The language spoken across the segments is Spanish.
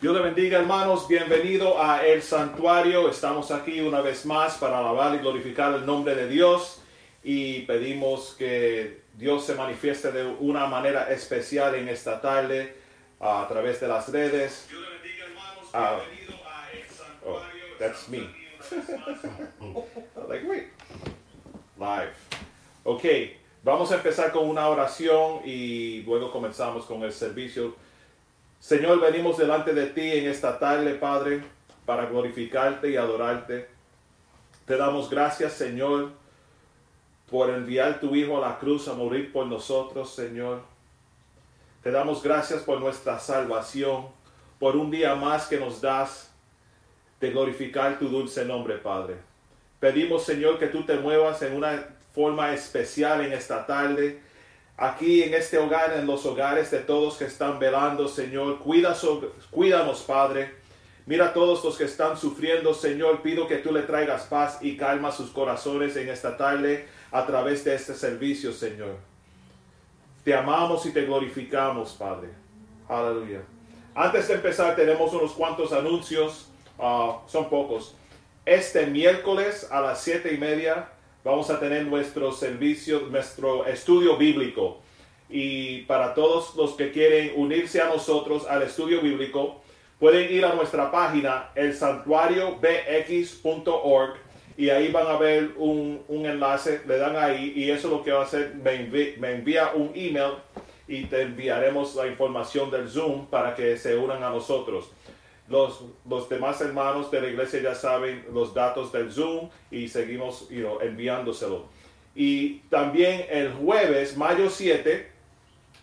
Dios le bendiga hermanos, bienvenido a El Santuario. Estamos aquí una vez más para alabar y glorificar el nombre de Dios y pedimos que Dios se manifieste de una manera especial en esta tarde a través de las redes. Dios le bendiga hermanos, ah. bienvenido a El Santuario. Oh, that's me. like, wait. Live. Ok, vamos a empezar con una oración y luego comenzamos con el servicio. Señor, venimos delante de ti en esta tarde, Padre, para glorificarte y adorarte. Te damos gracias, Señor, por enviar tu Hijo a la cruz a morir por nosotros, Señor. Te damos gracias por nuestra salvación, por un día más que nos das de glorificar tu dulce nombre, Padre. Pedimos, Señor, que tú te muevas en una forma especial en esta tarde aquí en este hogar, en los hogares de todos que están velando, Señor. Cuida, cuídanos, Padre. Mira a todos los que están sufriendo, Señor. Pido que tú le traigas paz y calma sus corazones en esta tarde a través de este servicio, Señor. Te amamos y te glorificamos, Padre. Aleluya. Antes de empezar, tenemos unos cuantos anuncios. Ah, son pocos. Este miércoles a las siete y media vamos a tener nuestro servicio, nuestro estudio bíblico. Y para todos los que quieren unirse a nosotros al estudio bíblico, pueden ir a nuestra página, el santuariobx.org, y ahí van a ver un, enlace, le dan ahí, y eso es lo que va a hacer, me, me envía un email y te enviaremos la información del Zoom para que se unan a nosotros. Los, los, demás hermanos de la iglesia ya saben los datos del Zoom y seguimos enviándoselo. Y también el jueves, mayo 7,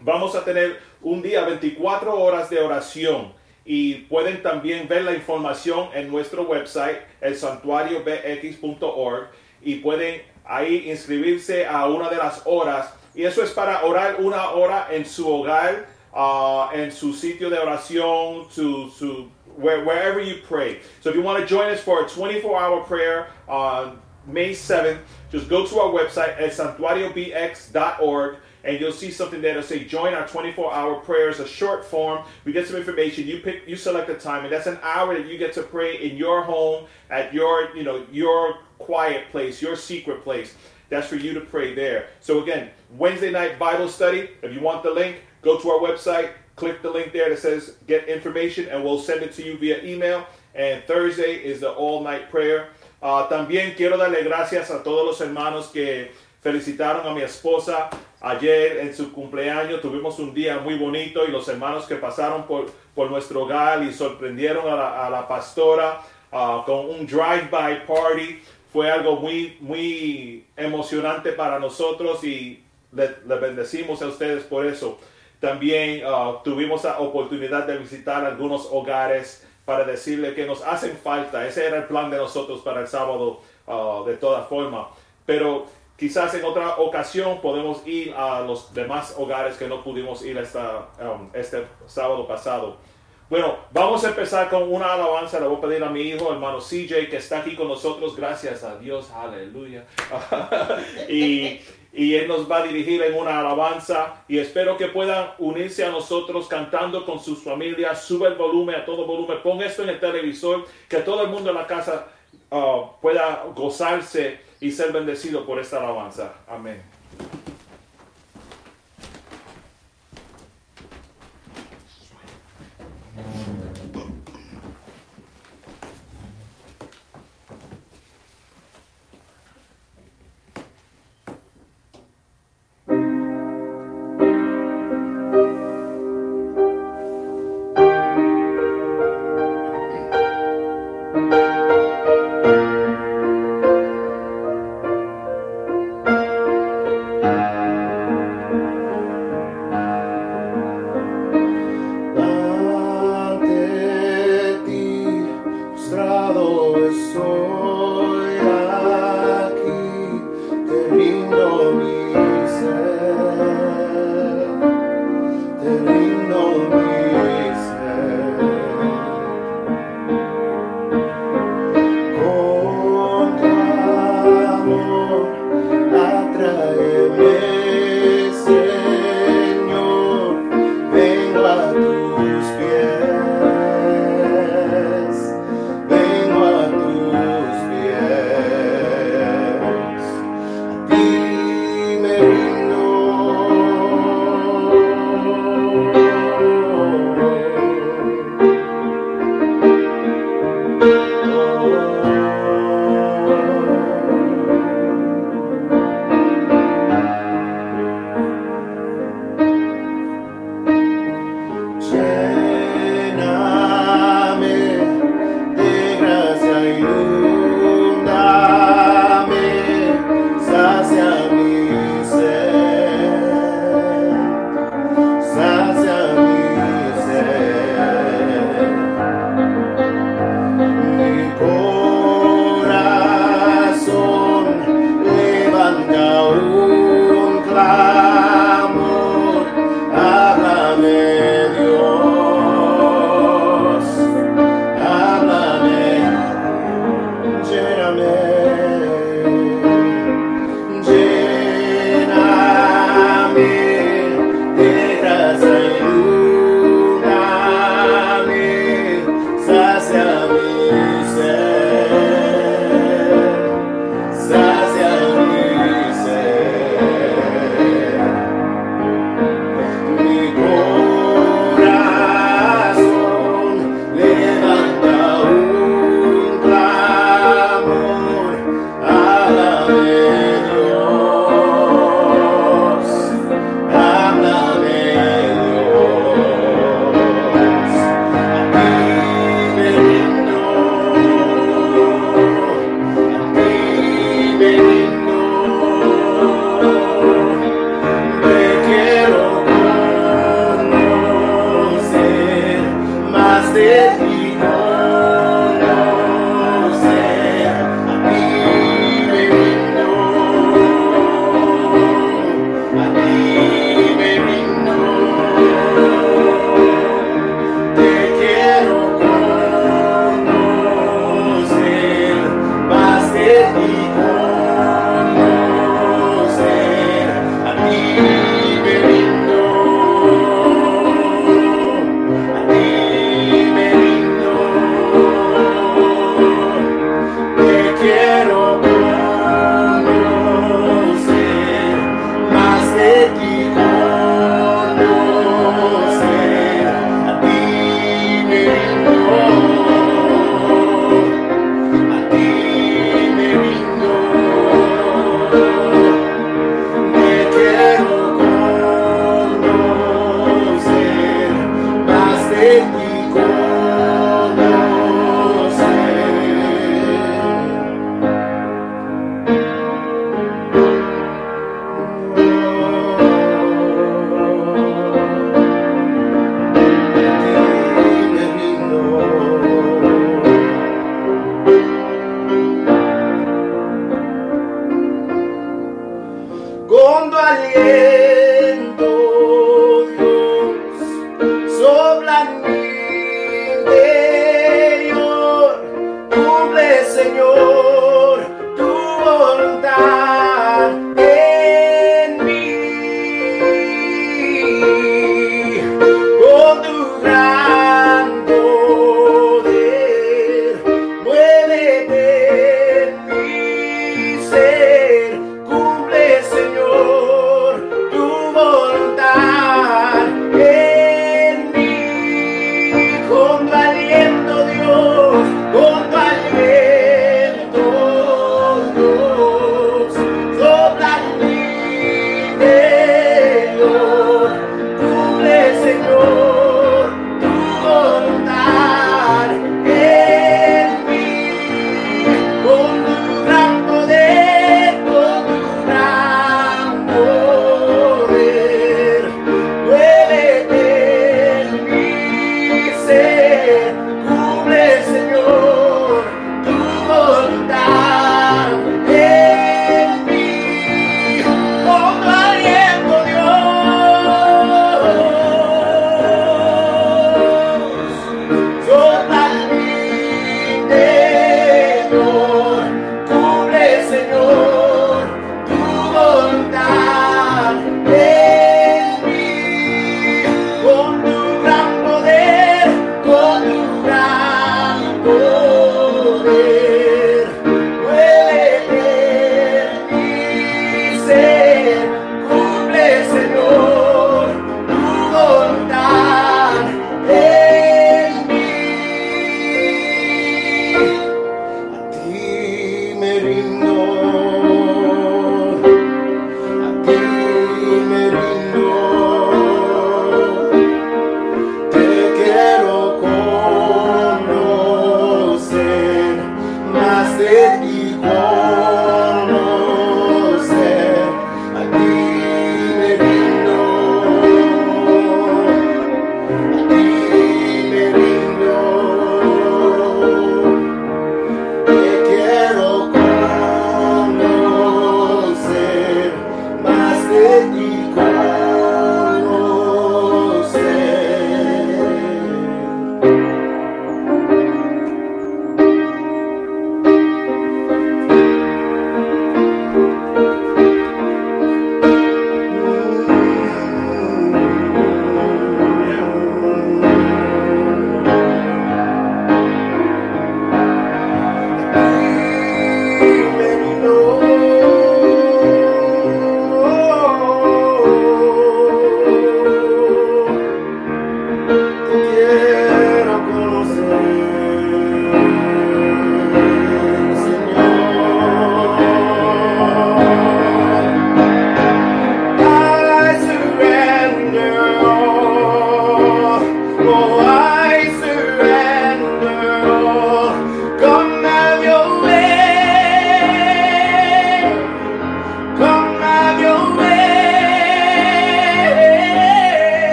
vamos a tener un día 24 horas de oración. Y pueden también ver la información en nuestro website, el santuariobx.org, y pueden ahí inscribirse a una de las horas. Y eso es para orar una hora en su hogar, ah, en su sitio de oración, su, su where, wherever you pray. So if you want to join us for a 24 hour prayer on May 7th, just go to our website at santuariobx.org and you'll see something there to say join our 24 hour prayers, a short form. We get some information. You pick, you select a time, and that's an hour that you get to pray in your home, at your, you know, your quiet place, your secret place. That's for you to pray there. So again, Wednesday night Bible study. If you want the link, go to our website, click the link there that says get information and we'll send it to you via email. And Thursday is the all night prayer. Uh, también quiero darle gracias a todos los hermanos que felicitaron a mi esposa ayer en su cumpleaños. Tuvimos un día muy bonito y los hermanos que pasaron por, por nuestro hogar y sorprendieron a la, a la pastora uh, con un drive-by party. Fue algo muy, muy emocionante para nosotros y le, le bendecimos a ustedes por eso. También uh, tuvimos la oportunidad de visitar algunos hogares para decirle que nos hacen falta. Ese era el plan de nosotros para el sábado uh, de toda forma. Pero quizás en otra ocasión podemos ir a los demás hogares que no pudimos ir esta, um, este sábado pasado. Bueno, vamos a empezar con una alabanza. Le voy a pedir a mi hijo, hermano CJ, que está aquí con nosotros. Gracias a Dios. Aleluya. y y Él nos va a dirigir en una alabanza y espero que puedan unirse a nosotros cantando con sus familias. Sube el volumen a todo volumen, pon esto en el televisor, que todo el mundo en la casa uh, pueda gozarse y ser bendecido por esta alabanza. Amén. Amen.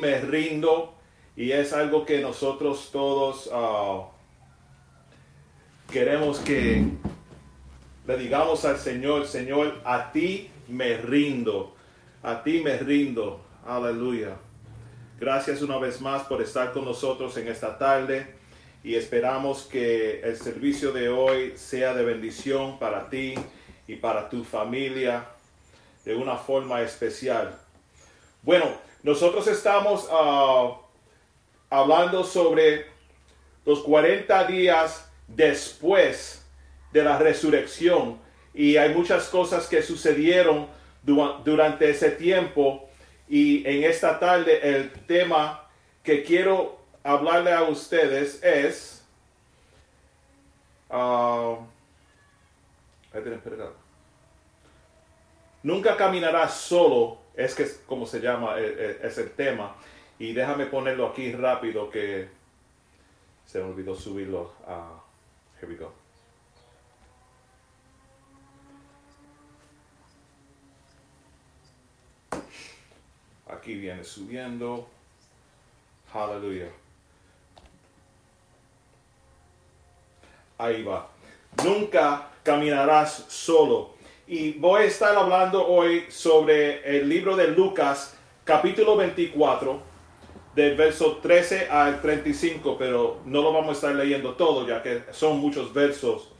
Me rindo y es algo que nosotros todos uh, queremos que le digamos al Señor, Señor, a ti me rindo, a ti me rindo. Aleluya. Gracias una vez más por estar con nosotros en esta tarde y esperamos que el servicio de hoy sea de bendición para ti y para tu familia de una forma especial. Bueno, nosotros estamos ah, hablando sobre los 40 días después de la resurrección. Y hay muchas cosas que sucedieron durante ese tiempo. Y en esta tarde el tema que quiero hablarle a ustedes es uh, nunca caminarás solo es que es como se llama e, e, es el tema y déjame ponerlo aquí rápido que se me olvidó subirlo a here we go aquí viene subiendo aleluya Ahí va. Nunca caminarás solo. Y voy a estar hablando hoy sobre el libro de Lucas, capítulo 24, del verso 13 al 35, pero no lo vamos a estar leyendo todo, ya que son muchos versos.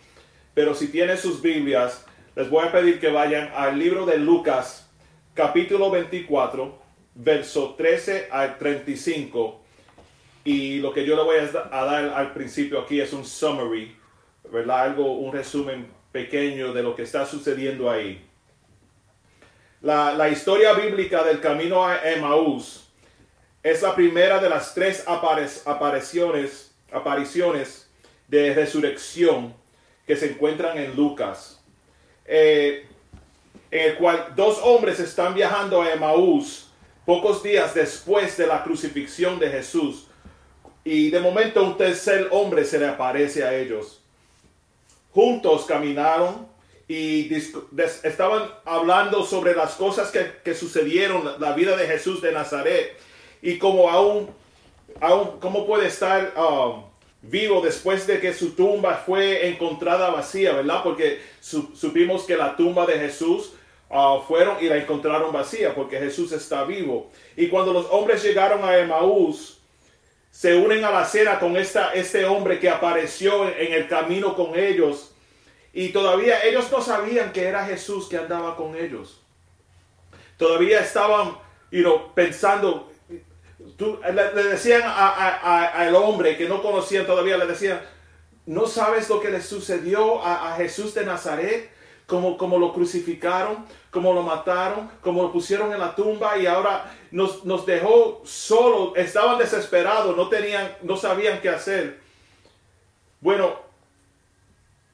Pero si tienen sus Biblias, les voy a pedir que vayan al libro de Lucas, capítulo 24, verso 13 al 35. Y lo que yo le voy a dar al principio aquí es un summary ¿verdad? Algo, un resumen pequeño de lo que está sucediendo ahí. La, historia bíblica del camino a Emmaús es la primera de las tres apariciones, apariciones de resurrección que se encuentran en Lucas, eh, en el cual dos hombres están viajando a Emmaús pocos días después de la crucifixión de Jesús. Y de momento un tercer hombre se le aparece a ellos juntos caminaron y estaban hablando sobre las cosas que, sucedieron, la vida de Jesús de Nazaret y como aún, aún cómo puede estar um, vivo después de que su tumba fue encontrada vacía, ¿verdad? Porque supimos que la tumba de Jesús uh, fueron y la encontraron vacía porque Jesús está vivo. Y cuando los hombres llegaron a Emaús, se unen a la cena con esta, este hombre que apareció en el camino con ellos. Y todavía ellos no sabían que era Jesús que andaba con ellos. Todavía estaban you pensando, le, decían al hombre que no conocían todavía, le decían, ¿no sabes lo que le sucedió a, Jesús de Nazaret? Como, como, lo crucificaron, como lo mataron, como lo pusieron en la tumba y ahora nos, nos dejó solo, estaban desesperados, no tenían, no sabían qué hacer. Bueno,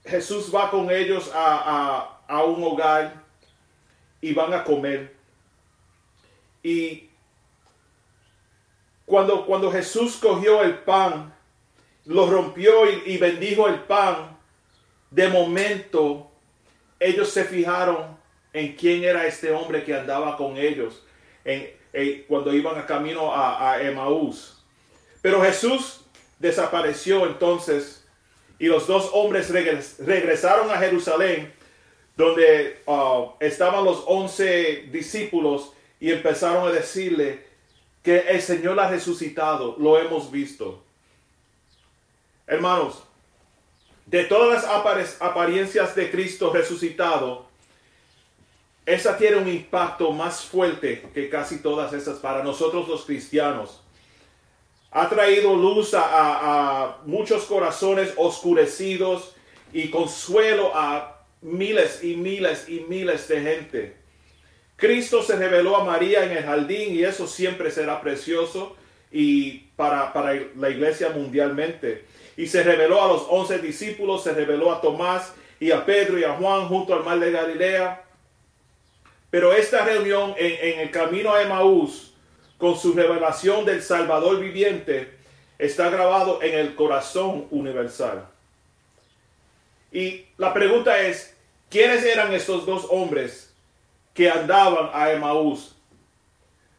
Jesús va con ellos a, un hogar y van a comer. Y cuando, cuando Jesús cogió el pan, lo rompió y, bendijo el pan, de momento ellos se fijaron en quién era este hombre que andaba con ellos cuando iban a camino a, a Emaús. Pero Jesús desapareció entonces y los dos hombres regresaron a Jerusalén, donde uh, estaban los once discípulos, y empezaron a decirle que el Señor ha resucitado, lo hemos visto. Hermanos, de todas las apariencias de Cristo resucitado, esa tiene un impacto más fuerte que casi todas esas para nosotros los cristianos ha traído luz a, muchos corazones oscurecidos y consuelo a miles y miles y miles de gente. Cristo se reveló a María en el jardín y eso siempre será precioso y para, para la iglesia mundialmente. Y se reveló a los once discípulos, se reveló a Tomás y a Pedro y a Juan junto al mar de Galilea. Pero esta reunión en, el camino a Emaús con su revelación del Salvador viviente, está grabado en el corazón universal. Y la pregunta es, ¿quiénes eran estos dos hombres que andaban a Emaús?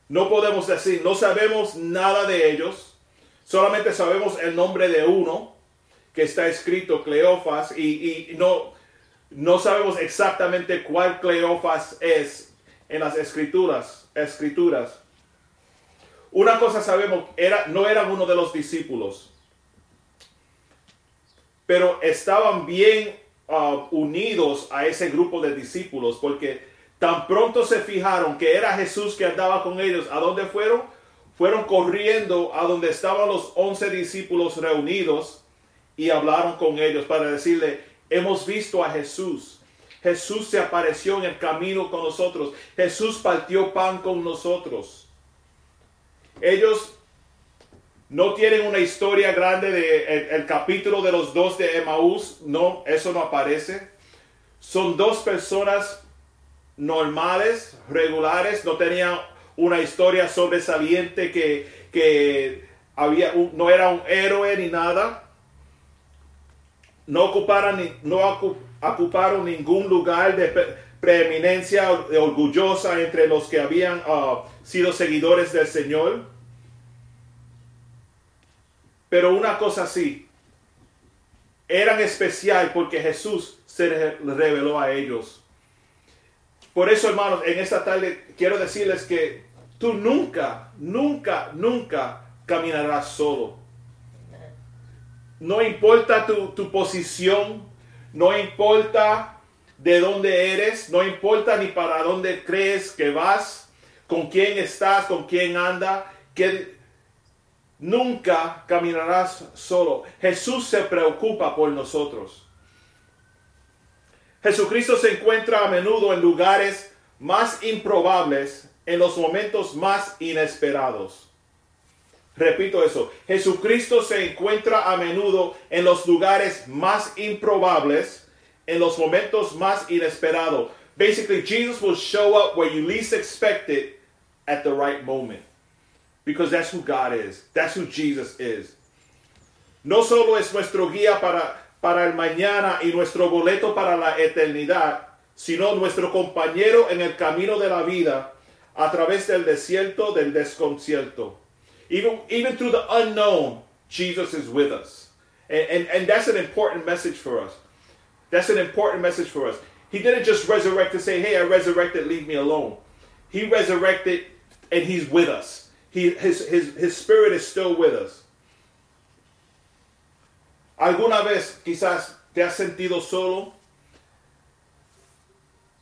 No podemos decir, no sabemos nada de ellos, solamente sabemos el nombre de uno, que está escrito Cleofas y, no, no sabemos exactamente cuál Cleofas es en las escrituras, escrituras. Una cosa sabemos, era, no eran uno de los discípulos, pero estaban bien uh, unidos a ese grupo de discípulos, porque tan pronto se fijaron que era Jesús que andaba con ellos, ¿a dónde fueron? Fueron corriendo a donde estaban los once discípulos reunidos y hablaron con ellos para decirle, hemos visto a Jesús. Jesús se apareció en el camino con nosotros. Jesús partió pan con nosotros. Ellos no tienen una historia grande de el, capítulo de los dos de Emaús. No, eso no aparece. Son dos personas normales, regulares. No tenían una historia sobresaliente que, que había, no era un héroe ni nada. No ocuparon, no ocuparon ningún lugar de preeminencia orgullosa entre los que habían uh, sido seguidores del Señor. Pero una cosa sí, eran especial porque Jesús se reveló a ellos. Por eso, hermanos, en esta tarde quiero decirles que tú nunca, nunca, nunca caminarás solo. No importa tu, posición, no importa de dónde eres, no importa ni para dónde crees que vas, con quién estás, con quién anda, que nunca caminarás solo. Jesús se preocupa por nosotros. Jesucristo se encuentra a menudo en lugares más improbables, en los momentos más inesperados. Repito eso, Jesucristo se encuentra a menudo en los lugares más improbables, en los momentos más inesperados. Basically, Jesus will show up where you least expect it at the right moment. Because that's who God is. That's who Jesus is. No solo es nuestro guía para, para el mañana y nuestro boleto para la eternidad, sino nuestro compañero en el camino de la vida a través del desierto, del desconcierto. Even, even through the unknown, Jesus is with us. And, and, and that's an important message for us. That's an important message for us. He didn't just resurrect to say, hey, I resurrected, leave me alone. He resurrected and he's with us. He, his, his, his spirit is still with us. ¿Alguna vez quizás te has sentido solo?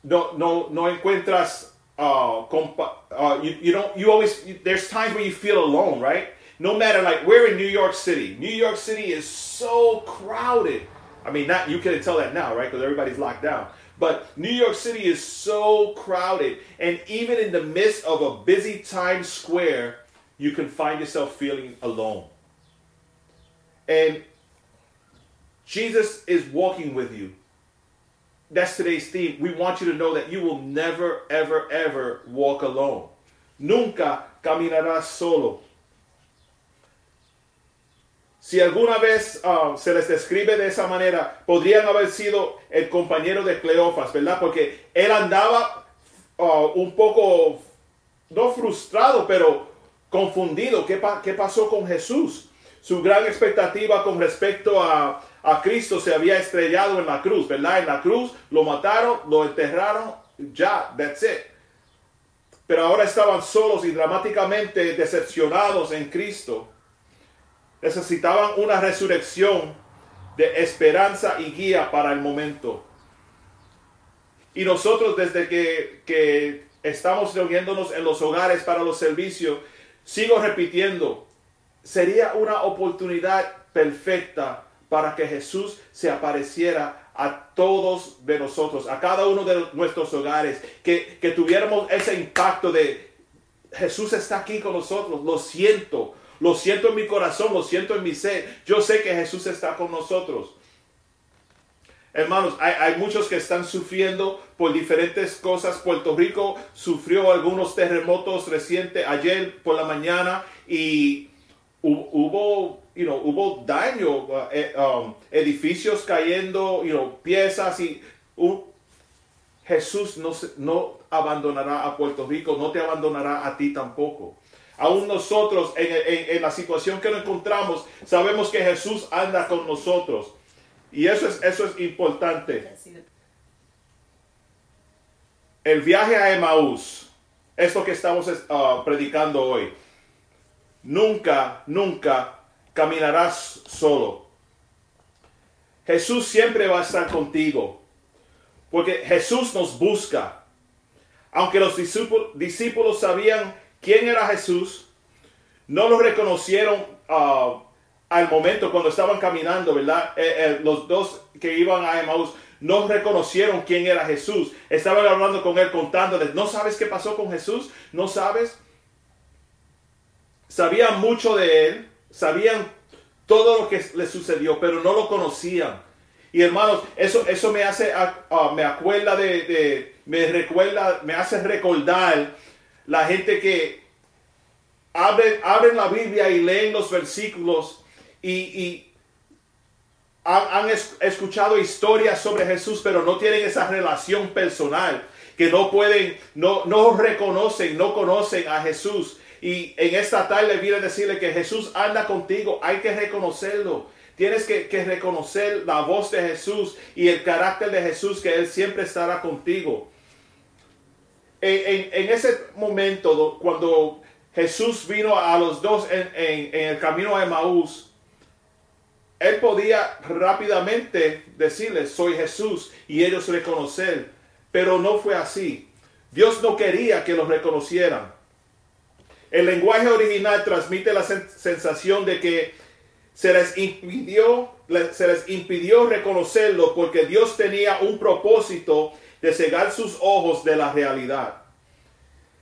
No, no, no encuentras uh, uh, you, you don't you always you, there's times where you feel alone right? No matter like we're in new york city. New york city is so crowded. I mean not you can tell that now right? Because everybody's locked down. But new york city is so crowded. And even in the midst of a busy times square you can find yourself feeling alone. And jesus is walking with you that's today's theme. We want you to know that you will never, ever, ever walk alone. Nunca caminarás solo. Si alguna vez uh, se les describe de esa manera, podrían haber sido el compañero de Cleofas, ¿verdad? Porque él andaba uh, un poco, no frustrado, pero confundido. ¿Qué, ¿Qué pasó con Jesús? Su gran expectativa con respecto a, a Cristo se había estrellado en la cruz, ¿verdad? En la cruz lo mataron, lo enterraron, ya, that's it. Pero ahora estaban solos y dramáticamente decepcionados en Cristo. Necesitaban una resurrección de esperanza y guía para el momento. Y nosotros desde que, que estamos reuniéndonos en los hogares para los servicios, sigo repitiendo, sería una oportunidad perfecta para que Jesús se apareciera a todos de nosotros, a cada uno de nuestros hogares, que, que tuviéramos ese impacto de Jesús está aquí con nosotros, lo siento, lo siento en mi corazón, lo siento en mi ser, yo sé que Jesús está con nosotros. Hermanos, hay, hay, muchos que están sufriendo por diferentes cosas. Puerto Rico sufrió algunos terremotos recientes ayer por la mañana y hubo you know, hubo daño, eh, um, edificios cayendo, you know, piezas y Jesús no, no abandonará a Puerto Rico, no te abandonará a ti tampoco. Aún nosotros, en, la situación que nos encontramos, sabemos que Jesús anda con nosotros. Y eso es, eso es importante. El viaje a Emaús, es que estamos uh, predicando hoy. Nunca, nunca caminarás solo. Jesús siempre va a estar contigo. Porque Jesús nos busca. Aunque los discípulos sabían quién era Jesús, no lo reconocieron uh, al momento cuando estaban caminando, ¿verdad? Eh, eh, los dos que iban a Emmaus no reconocieron quién era Jesús. Estaban hablando con él, contándoles, ¿no sabes qué pasó con Jesús? ¿No sabes? Sabían mucho de él, sabían todo lo que le sucedió, pero no lo conocían. Y hermanos, eso, eso me hace, uh, me acuerda de, me recuerda, me hace recordar la gente que abren, abren la Biblia y leen los versículos y, han, escuchado historias sobre Jesús, pero no tienen esa relación personal, que no pueden, no, no reconocen, no conocen a Jesús. Y en esta tarde viene a decirle que Jesús anda contigo, hay que reconocerlo. Tienes que, reconocer la voz de Jesús y el carácter de Jesús, que Él siempre estará contigo. En, ese momento, cuando Jesús vino a los dos en, el camino a Emaús, él podía rápidamente decirles, soy Jesús, y ellos reconocer, pero no fue así. Dios no quería que los reconocieran. El lenguaje original transmite la sensación de que se les impidió, se les impidió reconocerlo porque Dios tenía un propósito de cegar sus ojos de la realidad.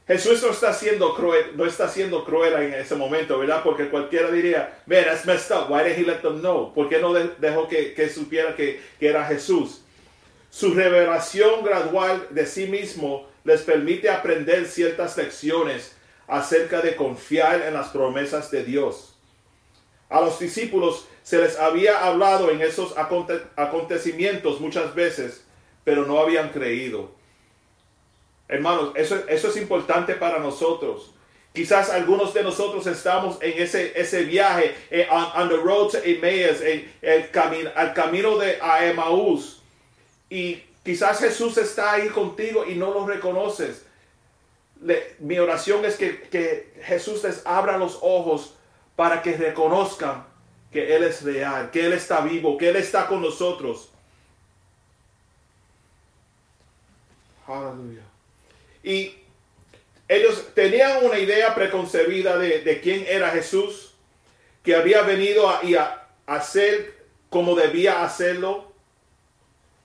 Jesús no está siendo cruel, no está siendo cruel en ese momento, ¿verdad? Porque cualquiera diría, man, that's messed up. Why did he let them know? ¿Por qué no dejó que, que supiera que, que era Jesús? Su revelación gradual de sí mismo les permite aprender ciertas lecciones acerca de confiar en las promesas de Dios. A los discípulos se les había hablado en esos acontecimientos muchas veces, pero no habían creído. Hermanos, eso, eso es importante para nosotros. Quizás algunos de nosotros estamos en ese, viaje, eh, on, the road to el camino, al camino de a. Y quizás Jesús está ahí contigo y no lo reconoces. Mi oración es que, que Jesús les abra los ojos para que reconozcan que Él es real, que Él está vivo, que Él está con nosotros. Aleluya. Y ellos tenían una idea preconcebida de, quién era Jesús, que había venido a, a, hacer como debía hacerlo.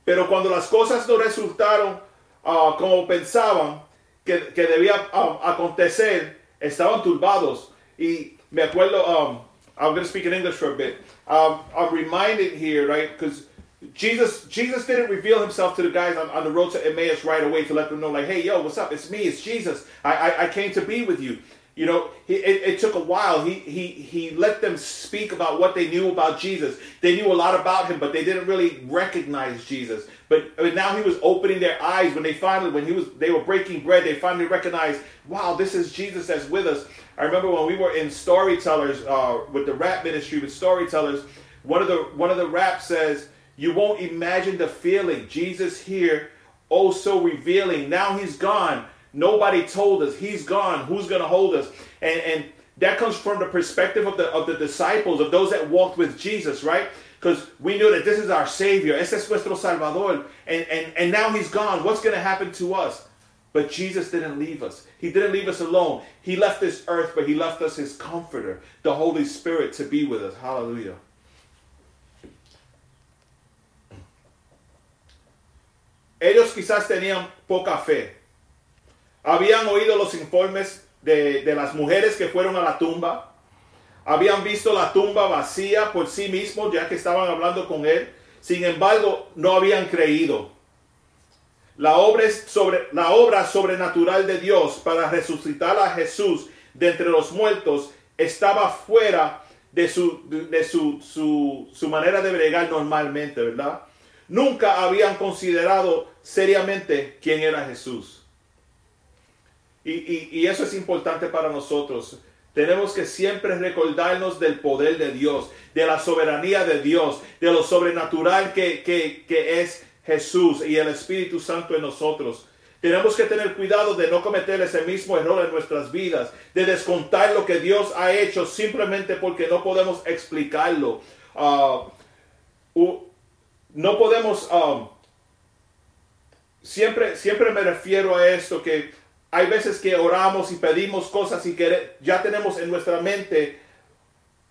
Pero cuando las cosas no resultaron ah, como pensaban que, debía ah, acontecer, estaban turbados. Y me acuerdo, um, I'm going to speak in English for a bit. Um, I'm reminded here, right, because Jesus, Jesus didn't reveal himself to the guys on, on the road to Emmaus right away to let them know, like, hey, yo, what's up? It's me, it's Jesus. I, I, I came to be with you. You know, he, it, it, took a while. He, he, he let them speak about what they knew about Jesus. They knew a lot about him, but they didn't really recognize Jesus. But, now he was opening their eyes when they finally, when he was, they were breaking bread, they finally recognized, wow, this is Jesus that's with us. I remember when we were in Storytellers uh, with the rap ministry with Storytellers. One of the one of the raps says, you won't imagine the feeling. Jesus here, oh so revealing. Now he's gone. Nobody told us. He's gone. Who's going to hold us? And, and that comes from the perspective of the, of the disciples, of those that walked with Jesus, right? Because we knew that this is our Savior. Es nuestro Salvador. And, and, and now he's gone. What's going to happen to us? But Jesus didn't leave us. He didn't leave us alone. He left this earth, but he left us his comforter, the Holy Spirit, to be with us. Hallelujah. Ellos quizás tenían poca fe. Habían oído los informes de, las mujeres que fueron a la tumba. Habían visto la tumba vacía por sí mismos, ya que estaban hablando con él. Sin embargo, no habían creído. La obra, sobre, la obra sobrenatural de Dios para resucitar a Jesús de entre los muertos estaba fuera de su, de su, su, su manera de bregar normalmente, ¿verdad? nunca habían considerado seriamente quién era Jesús. Y, eso es importante para nosotros. tenemos que siempre recordarnos del poder de Dios, de la soberanía de Dios, de lo sobrenatural que, que es Jesús y el Espíritu Santo en nosotros. Tenemos que tener cuidado de no cometer ese mismo error en nuestras vidas, de descontar lo que Dios ha hecho simplemente porque no podemos explicarlo. Ah, no podemos, um, siempre, siempre me refiero a esto, que hay veces que oramos y pedimos cosas y que ya tenemos en nuestra mente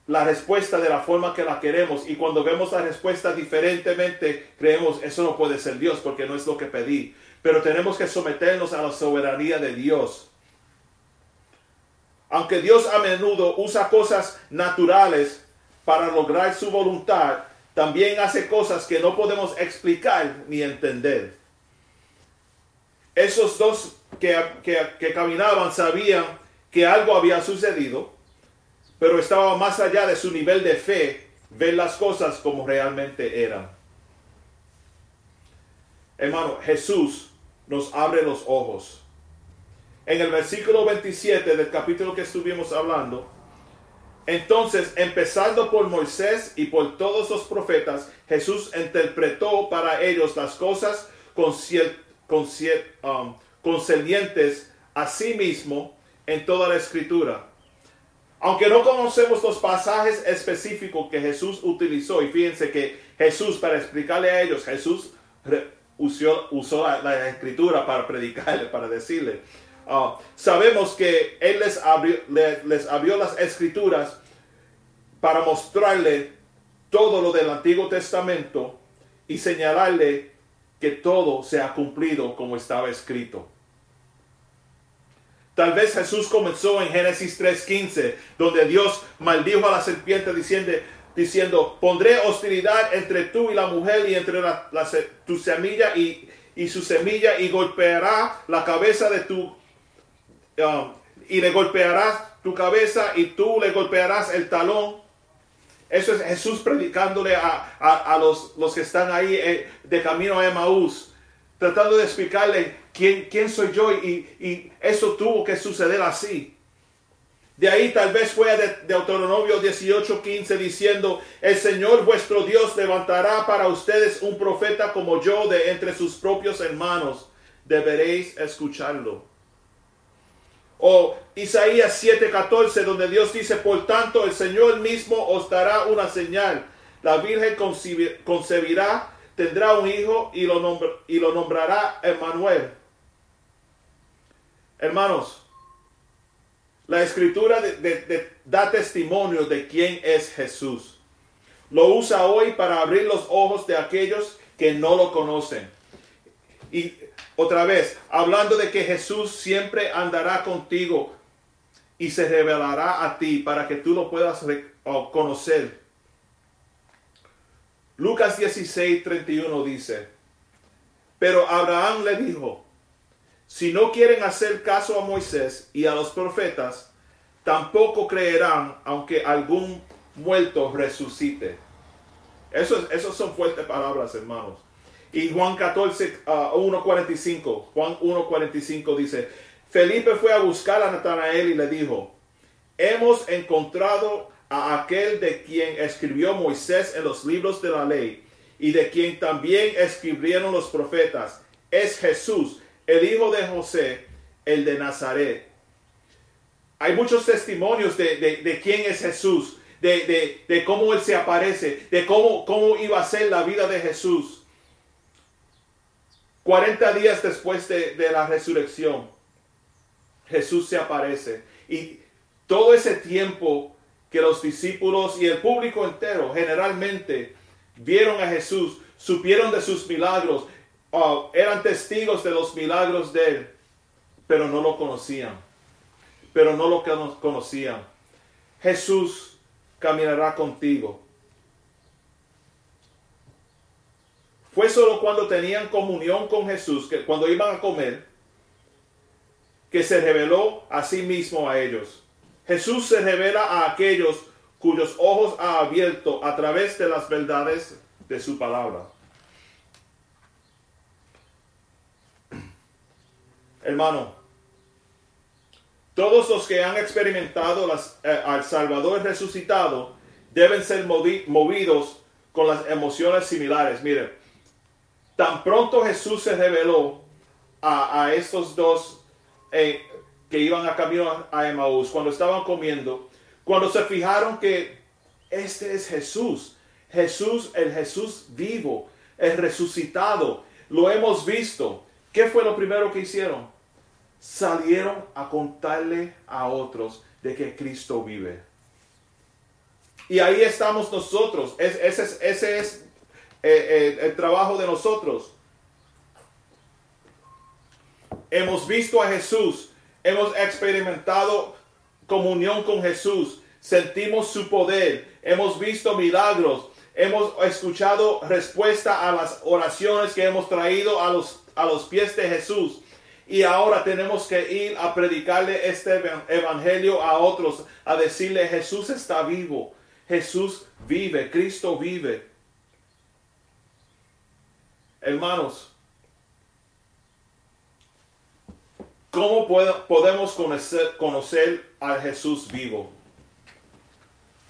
la respuesta de la forma que la queremos y cuando vemos la respuesta diferentemente creemos eso no puede ser Dios porque no es lo que pedí pero tenemos que someternos a la soberanía de Dios. Aunque Dios a menudo usa cosas naturales para lograr su voluntad, también hace cosas que no podemos explicar ni entender. Esos dos que, que, caminaban sabían que algo había sucedido, pero estaba más allá de su nivel de fe ver las cosas como realmente eran. Hermano, Jesús nos abre los ojos. En el versículo 27 del capítulo que estuvimos hablando, entonces, empezando por Moisés y por todos los profetas, Jesús interpretó para ellos las cosas um, concernientes a sí mismo en toda la escritura. Aunque no conocemos los pasajes específicos que Jesús utilizó, y fíjense que Jesús, para explicarle a ellos, Jesús usó, usó la, escritura para predicarle, para decirle. Ah, sabemos que Él les abrió, les, abrió las escrituras para mostrarle todo lo del Antiguo Testamento y señalarle que todo se ha cumplido como estaba escrito. Tal vez Jesús comenzó en Génesis 3.15, donde Dios maldijo a la serpiente diciendo, diciendo, pondré hostilidad entre tú y la mujer y entre tu semilla y, su semilla y golpeará la cabeza de tu, um, y le golpearás tu cabeza y tú le golpearás el talón. Eso es Jesús predicándole a, los, los, que están ahí eh, de camino a Emaús, tratando de explicarle quién, quién soy yo y, y eso tuvo que suceder así. De ahí tal vez fue de Deuteronomio 18:15 diciendo, el Señor vuestro Dios levantará para ustedes un profeta como yo de entre sus propios hermanos. Deberéis escucharlo. O Isaías 7:14 donde Dios dice, por tanto el Señor mismo os dará una señal. La Virgen concebirá, tendrá un hijo y lo, y lo nombrará Emmanuel. Hermanos, la escritura da testimonio de quién es Jesús. Lo usa hoy para abrir los ojos de aquellos que no lo conocen. Y otra vez, hablando de que Jesús siempre andará contigo y se revelará a ti para que tú lo puedas conocer. Lucas 16, 31 dice, pero Abraham le dijo, si no quieren hacer caso a Moisés y a los profetas, tampoco creerán aunque algún muerto resucite. Esos son fuertes palabras, hermanos. Y Juan 14, 1.45, uh, Juan 1.45 dice, Felipe fue a buscar a Natanael y le dijo, hemos encontrado a aquel de quien escribió Moisés en los libros de la ley y de quien también escribieron los profetas. Es Jesús, el hijo de José, el de Nazaret. Hay muchos testimonios de, quién es Jesús, de, cómo Él se aparece, de cómo, cómo iba a ser la vida de Jesús. 40 días después de, la resurrección, Jesús se aparece. Y todo ese tiempo que los discípulos y el público entero generalmente vieron a Jesús, supieron de sus milagros, Oh, eran testigos de los milagros de él, pero no lo conocían. Pero no lo conocían. Jesús caminará contigo. Fue solo cuando tenían comunión con Jesús, que cuando iban a comer, que se reveló a sí mismo a ellos. Jesús se revela a aquellos cuyos ojos ha abierto a través de las verdades de su palabra. Hermano, Todos los que han experimentado las, eh, al Salvador resucitado deben ser movi- movidos con las emociones similares. Miren, tan pronto Jesús se reveló a, a estos dos eh, que iban a camino a Emaús, cuando estaban comiendo, cuando se fijaron que este es Jesús, Jesús, el Jesús vivo, el resucitado, lo hemos visto. ¿Qué fue lo primero que hicieron? Salieron a contarle a otros de que Cristo vive. Y ahí estamos nosotros. Es- ese es, ese es eh, eh, el trabajo de nosotros. Hemos visto a Jesús, hemos experimentado comunión con Jesús, sentimos su poder, hemos visto milagros, hemos escuchado respuesta a las oraciones que hemos traído a los, a los pies de Jesús. Y ahora tenemos que ir a predicarle este evan- evangelio a otros, a decirle Jesús está vivo, Jesús vive, Cristo vive. Hermanos, ¿cómo podemos conocer, conocer a Jesús vivo?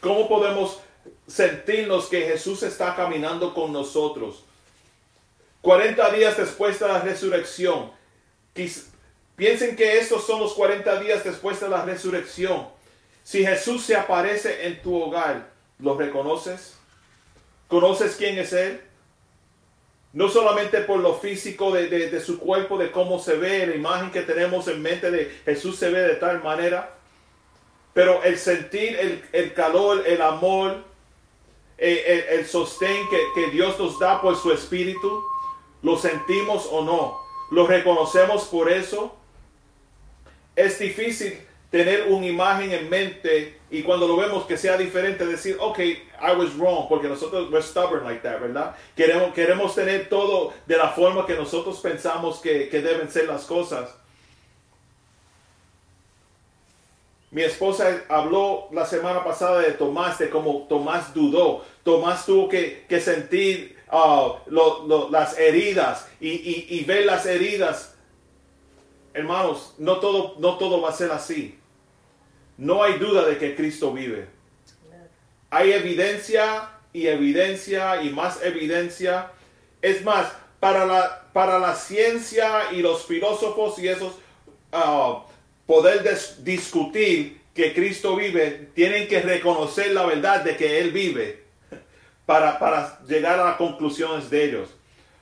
¿Cómo podemos sentirnos que Jesús está caminando con nosotros? 40 días después de la resurrección. Piensen que estos son los 40 días después de la resurrección. Si Jesús se aparece en tu hogar, ¿lo reconoces? ¿Conoces quién es Él? No solamente por lo físico de, de- su cuerpo, de cómo se ve, la imagen que tenemos en mente de Jesús se ve de tal manera, pero el sentir el, el calor, el amor, eh, el, el sostén que, que Dios nos da por su espíritu, lo sentimos o no, lo reconocemos por eso. Es difícil tener una imagen en mente y cuando lo vemos que sea diferente, decir, ok, I was wrong, porque nosotros we're stubborn like that, ¿verdad? Queremos, queremos tener todo de la forma que nosotros pensamos que, que deben ser las cosas. Mi esposa habló la semana pasada de Tomás, de cómo Tomás dudó. Tomás tuvo que, que sentir ah, las heridas y, y- y ver las heridas. Hermanos, no todo, no todo va a ser así. No hay duda de que Cristo vive. Hay evidencia y evidencia y más evidencia. Es más, para la, para la ciencia y los filósofos y esos ah, poder des- discutir que Cristo vive, tienen que reconocer la verdad de que Él vive para, para llegar a las conclusiones de ellos.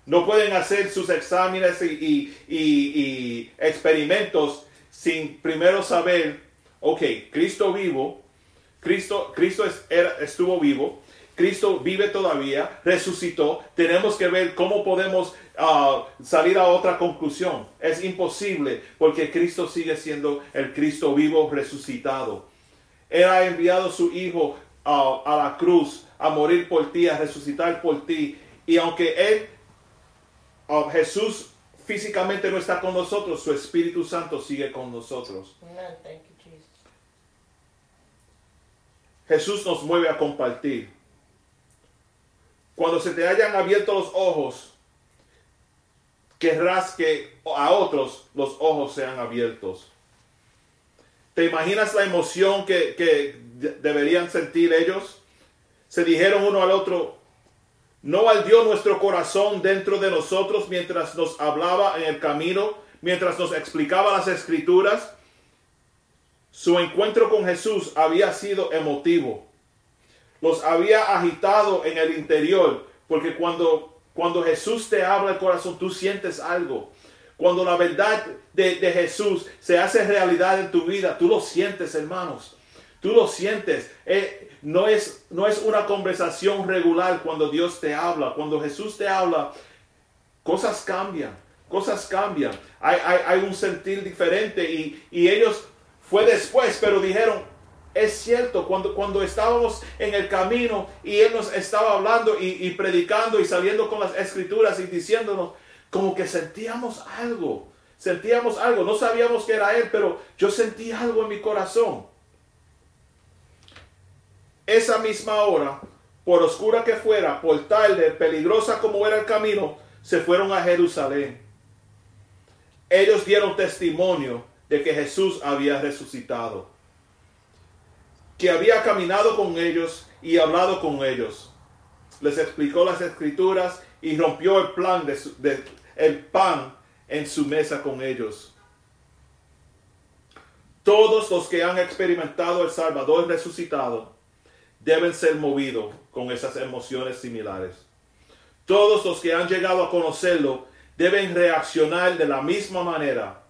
No pueden hacer sus exámenes y, y- experimentos sin primero saber, ok, Cristo vivo, Cristo, Cristo es- era- estuvo vivo, Cristo vive todavía, resucitó. Tenemos que ver cómo podemos ah, salir a otra conclusión. Es imposible porque Cristo sigue siendo el Cristo vivo resucitado. Él ha enviado su Hijo ah, a la cruz a morir por ti, a resucitar por ti. Y aunque Él, Jesús físicamente no está con nosotros, su Espíritu Santo sigue con nosotros. Amen. Thank you, Jesus. Jesús nos mueve a compartir. Cuando se te hayan abierto los ojos, querrás que a otros los ojos sean abiertos. ¿Te imaginas la emoción que, que de- deberían sentir ellos? Se dijeron uno al otro, ¿no ardió nuestro corazón dentro de nosotros mientras nos hablaba en el camino, mientras nos explicaba las escrituras? Su encuentro con Jesús había sido emotivo. Los había agitado en el interior, porque cuando, cuando Jesús te habla el corazón, tú sientes algo. Cuando la verdad de, de Jesús se hace realidad en tu vida, tú lo sientes, hermanos. Tú lo sientes. Eh, no, es, no es una conversación regular cuando Dios te habla. Cuando Jesús te habla, cosas cambian, cosas cambian. Hay, hay, un sentir diferente y, y ellos fue después, pero dijeron, es cierto, cuando, cuando estábamos en el camino y Él nos estaba hablando y, y predicando y saliendo con las escrituras y diciéndonos, como que sentíamos algo, sentíamos algo, no sabíamos que era Él, pero yo sentí algo en mi corazón. Esa misma hora, por oscura que fuera, por tarde, peligrosa como era el camino, se fueron a Jerusalén. Ellos dieron testimonio de que Jesús había resucitado, que había caminado con ellos y hablado con ellos. Les explicó las escrituras y rompió el plan de, el pan en su mesa con ellos. Todos los que han experimentado el Salvador resucitado deben ser movidos con esas emociones similares. Todos los que han llegado a conocerlo deben reaccionar de la misma manera.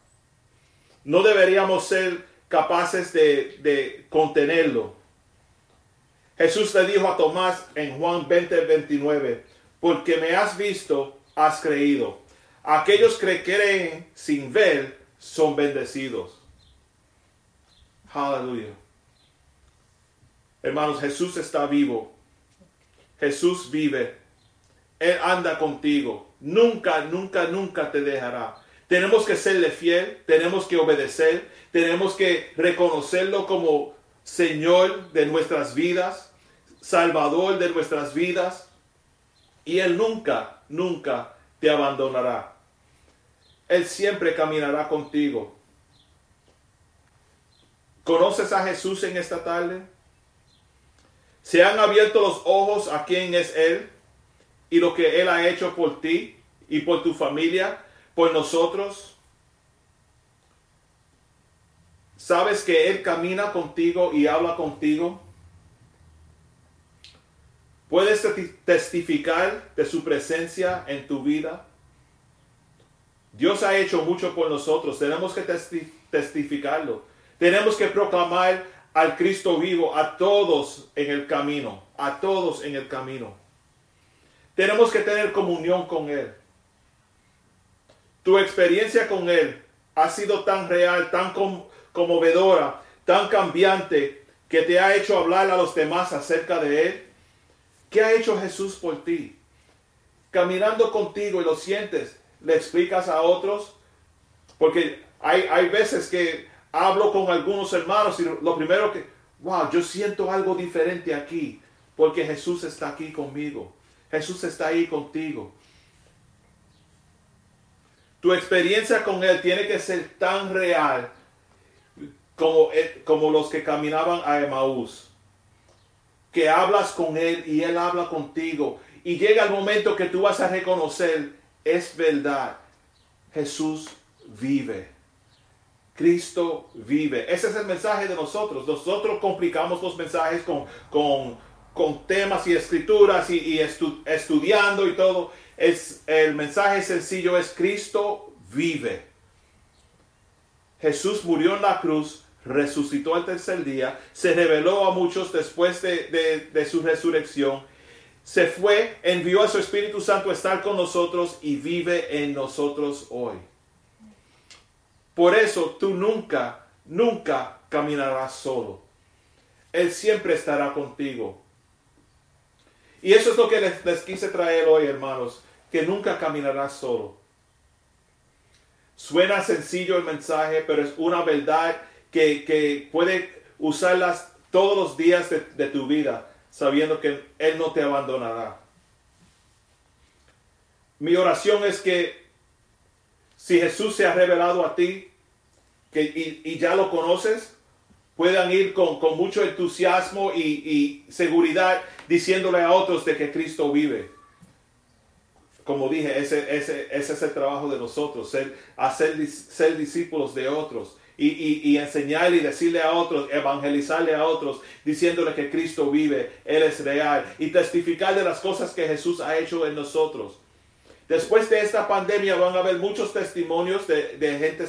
No deberíamos ser capaces de, contenerlo. Jesús le dijo a Tomás en Juan 20, 29, porque me has visto, has creído. Aquellos que creen sin ver son bendecidos. Aleluya. Hermanos, Jesús está vivo. Jesús vive. Él anda contigo. Nunca, nunca, nunca te dejará. Tenemos que serle fiel, tenemos que obedecer, tenemos que reconocerlo como Señor de nuestras vidas, Salvador de nuestras vidas. Y Él nunca, nunca te abandonará. Él siempre caminará contigo. ¿Conoces a Jesús en esta tarde? ¿Se han abierto los ojos a quién es Él y lo que Él ha hecho por ti y por tu familia, por nosotros? ¿Sabes que Él camina contigo y habla contigo? ¿Puedes testificar de su presencia en tu vida? Dios ha hecho mucho por nosotros. Tenemos que testificarlo. Tenemos que proclamar al Cristo vivo a todos en el camino. A todos en el camino. Tenemos que tener comunión con Él. Tu experiencia con Él ha sido tan real, tan conmovedora, tan cambiante, que te ha hecho hablar a los demás acerca de Él. ¿Qué ha hecho Jesús por ti? Caminando contigo y lo sientes, le explicas a otros, porque hay, hay veces que hablo con algunos hermanos y lo primero que, wow, yo siento algo diferente aquí, porque Jesús está aquí conmigo. Jesús está ahí contigo. Tu experiencia con Él tiene que ser tan real como, como los que caminaban a Emaús que hablas con Él y Él habla contigo. Y llega el momento que tú vas a reconocer, es verdad, Jesús vive. Cristo vive. Ese es el mensaje de nosotros. Nosotros complicamos los mensajes con, con, con temas y escrituras y, estudiando y todo. El mensaje sencillo es Cristo vive. Jesús murió en la cruz resucitó al tercer día, se reveló a muchos después de, su resurrección, se fue, envió a su Espíritu Santo a estar con nosotros y vive en nosotros hoy. Por eso tú nunca, nunca caminarás solo. Él siempre estará contigo. Y eso es lo que les, quise traer hoy, hermanos, que nunca caminarás solo. Suena sencillo el mensaje, pero es una verdad que, puede usarlas todos los días de, de tu vida, sabiendo que Él no te abandonará. Mi oración es que si Jesús se ha revelado a ti que, y, ya lo conoces, puedan ir con, mucho entusiasmo y, seguridad diciéndole a otros de que Cristo vive. Como dije, ese, es el trabajo de nosotros, ser, hacer, ser discípulos de otros y, enseñar y decirle a otros, evangelizarle a otros, diciéndole que Cristo vive, Él es real y testificar de las cosas que Jesús ha hecho en nosotros. Después de esta pandemia van a haber muchos testimonios de, gente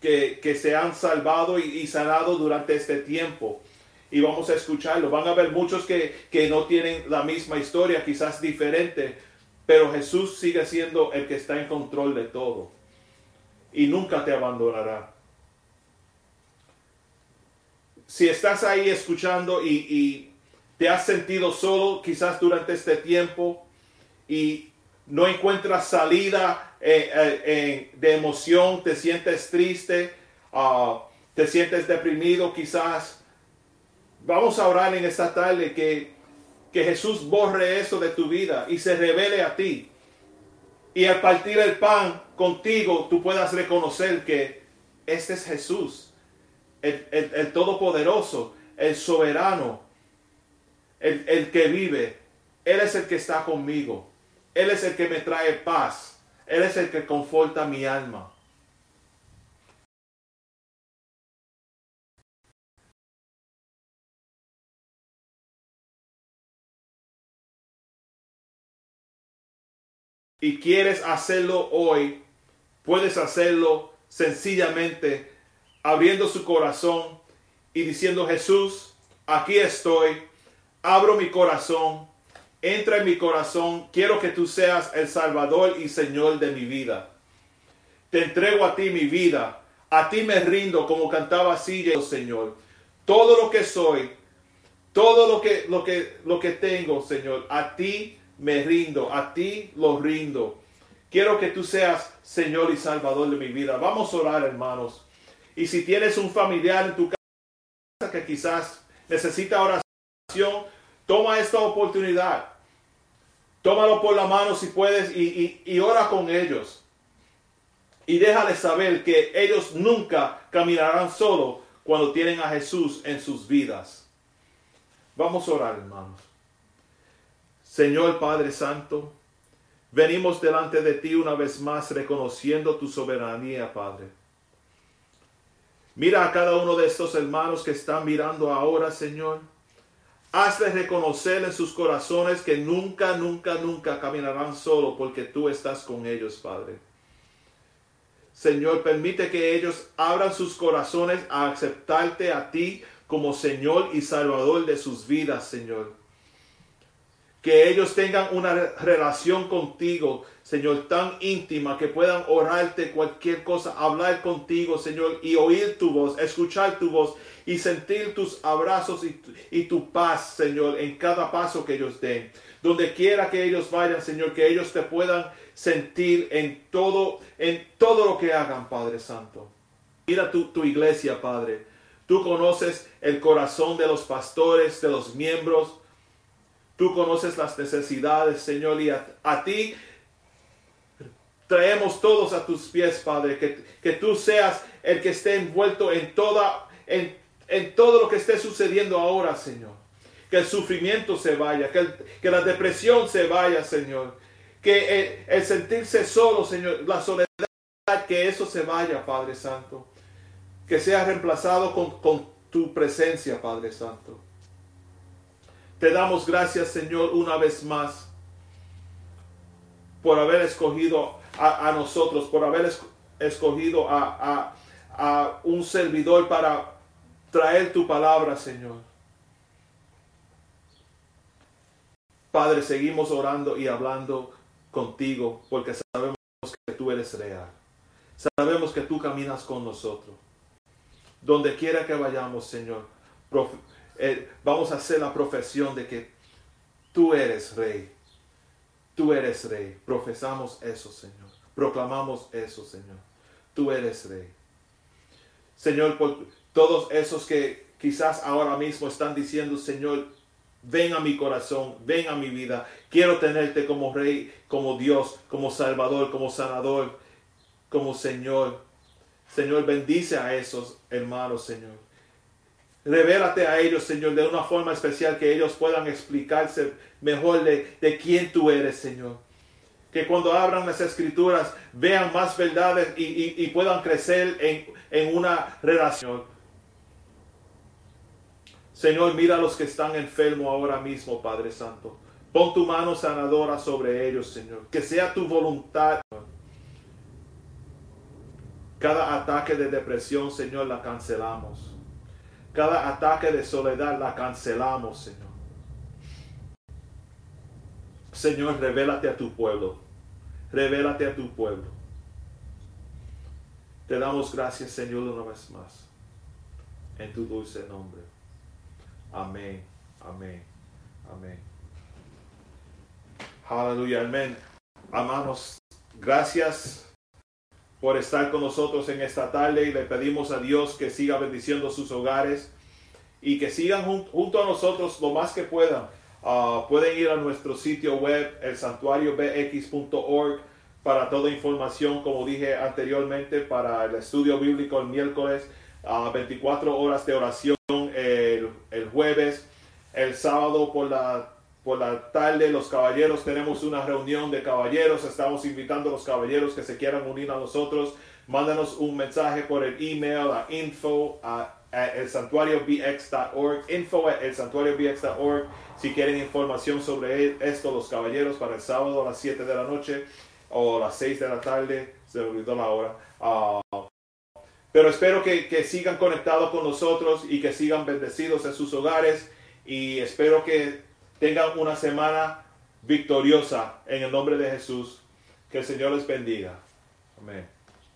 que, que, se han salvado y, sanado durante este tiempo. Y vamos a escucharlo. Van a haber muchos que, que no tienen la misma historia, quizás diferente, pero Jesús sigue siendo el que está en control de todo. Y nunca te abandonará si estás ahí escuchando y, te has sentido solo quizás durante este tiempo y no encuentras salida eh, eh, de emoción, te sientes triste, ah, te sientes deprimido quizás, vamos a orar en esta tarde que, que Jesús borre eso de tu vida y se revele a ti. Y al partir el pan contigo, tú puedas reconocer que este es Jesús, el, el Todopoderoso, el soberano, el, el que vive. Él es el que está conmigo. Él es el que me trae paz. Él es el que conforta mi alma. y quieres hacerlo hoy, puedes hacerlo sencillamente abriendo su corazón y diciendo, Jesús, aquí estoy, abro mi corazón, entra en mi corazón, quiero que tú seas el Salvador y Señor de mi vida. Te entrego a ti mi vida, a ti me rindo como cantaba así, Señor. Todo lo que soy, todo lo que, lo que, lo que tengo, Señor, a ti me rindo, a ti lo rindo. Quiero que tú seas Señor y Salvador de mi vida. Vamos a orar, hermanos. Y si tienes un familiar en tu casa que quizás necesita oración, toma esta oportunidad. Tómalo por la mano si puedes y, ora con ellos. Y déjales saber que ellos nunca caminarán solo cuando tienen a Jesús en sus vidas. Vamos a orar, hermanos. Señor Padre Santo, venimos delante de ti una vez más reconociendo tu soberanía, Padre. Mira a cada uno de estos hermanos que están mirando ahora, Señor. Hazles reconocer en sus corazones que nunca, nunca, nunca caminarán solo porque tú estás con ellos, Padre. Señor, permite que ellos abran sus corazones a aceptarte a ti como Señor y Salvador de sus vidas, Señor que ellos tengan una relación contigo, Señor, tan íntima que puedan orarte cualquier cosa, hablar contigo, Señor, y oír tu voz, escuchar tu voz y sentir tus abrazos y, tu paz, Señor, en cada paso que ellos den. Donde quiera que ellos vayan, Señor, que ellos te puedan sentir en todo, en todo lo que hagan, Padre Santo. Mira tu, tu iglesia, Padre. Tú conoces el corazón de los pastores, de los miembros, Tú conoces las necesidades, Señor, y a, ti traemos todos a tus pies, Padre, que, que, tú seas el que esté envuelto en, toda, en, en, todo lo que esté sucediendo ahora, Señor. Que el sufrimiento se vaya, que, que la depresión se vaya, Señor. Que el, sentirse solo, Señor, la soledad, que eso se vaya, Padre Santo. Que sea reemplazado con, con tu presencia, Padre Santo. Te damos gracias, Señor, una vez más por haber escogido a, nosotros, por haber escogido a, a un servidor para traer tu palabra, Señor. Padre, seguimos orando y hablando contigo porque sabemos que tú eres real. Sabemos que tú caminas con nosotros. Donde quiera que vayamos, Señor, eh, vamos a hacer la profesión de que tú eres rey. Tú eres rey. Profesamos eso, Señor. Proclamamos eso, Señor. Tú eres rey. Señor, por todos esos que quizás ahora mismo están diciendo, Señor, ven a mi corazón, ven a mi vida. Quiero tenerte como rey, como Dios, como Salvador, como sanador, como Señor. Señor, bendice a esos hermanos, Señor. Revélate a ellos, Señor, de una forma especial que ellos puedan explicarse mejor de, de quién tú eres, Señor. Que cuando abran las escrituras vean más verdades y, puedan crecer en, en una relación. Señor, mira a los que están enfermos ahora mismo, Padre Santo. Pon tu mano sanadora sobre ellos, Señor. Que sea tu voluntad. Cada ataque de depresión, Señor, la cancelamos. Cada ataque de soledad la cancelamos, Señor. Señor, revélate a tu pueblo. Revélate a tu pueblo. Te damos gracias, Señor, una vez más. En tu dulce nombre. Amén. Amén. Amén. Aleluya. Amén. Amados, gracias por estar con nosotros en esta tarde y le pedimos a Dios que siga bendiciendo sus hogares y que sigan junto a nosotros lo más que puedan. Ah, pueden ir a nuestro sitio web, el santuariobx.org. para toda información, como dije anteriormente, para el estudio bíblico el miércoles, a 24 horas de oración el, el, jueves, el sábado por la, por la tarde, los caballeros tenemos una reunión de caballeros, estamos invitando a los caballeros que se quieran unir a nosotros, mándanos un mensaje por el email a info a, el santuario bx.org, info at el santuario bx.org, si quieren información sobre esto, los caballeros, para el sábado a las 7 de la noche o las 6 de la tarde, se me olvidó la hora. Ah, pero espero que, que, sigan conectados con nosotros y que sigan bendecidos en sus hogares y espero que tengan una semana victoriosa en el nombre de Jesús. Que el Señor les bendiga. Amén.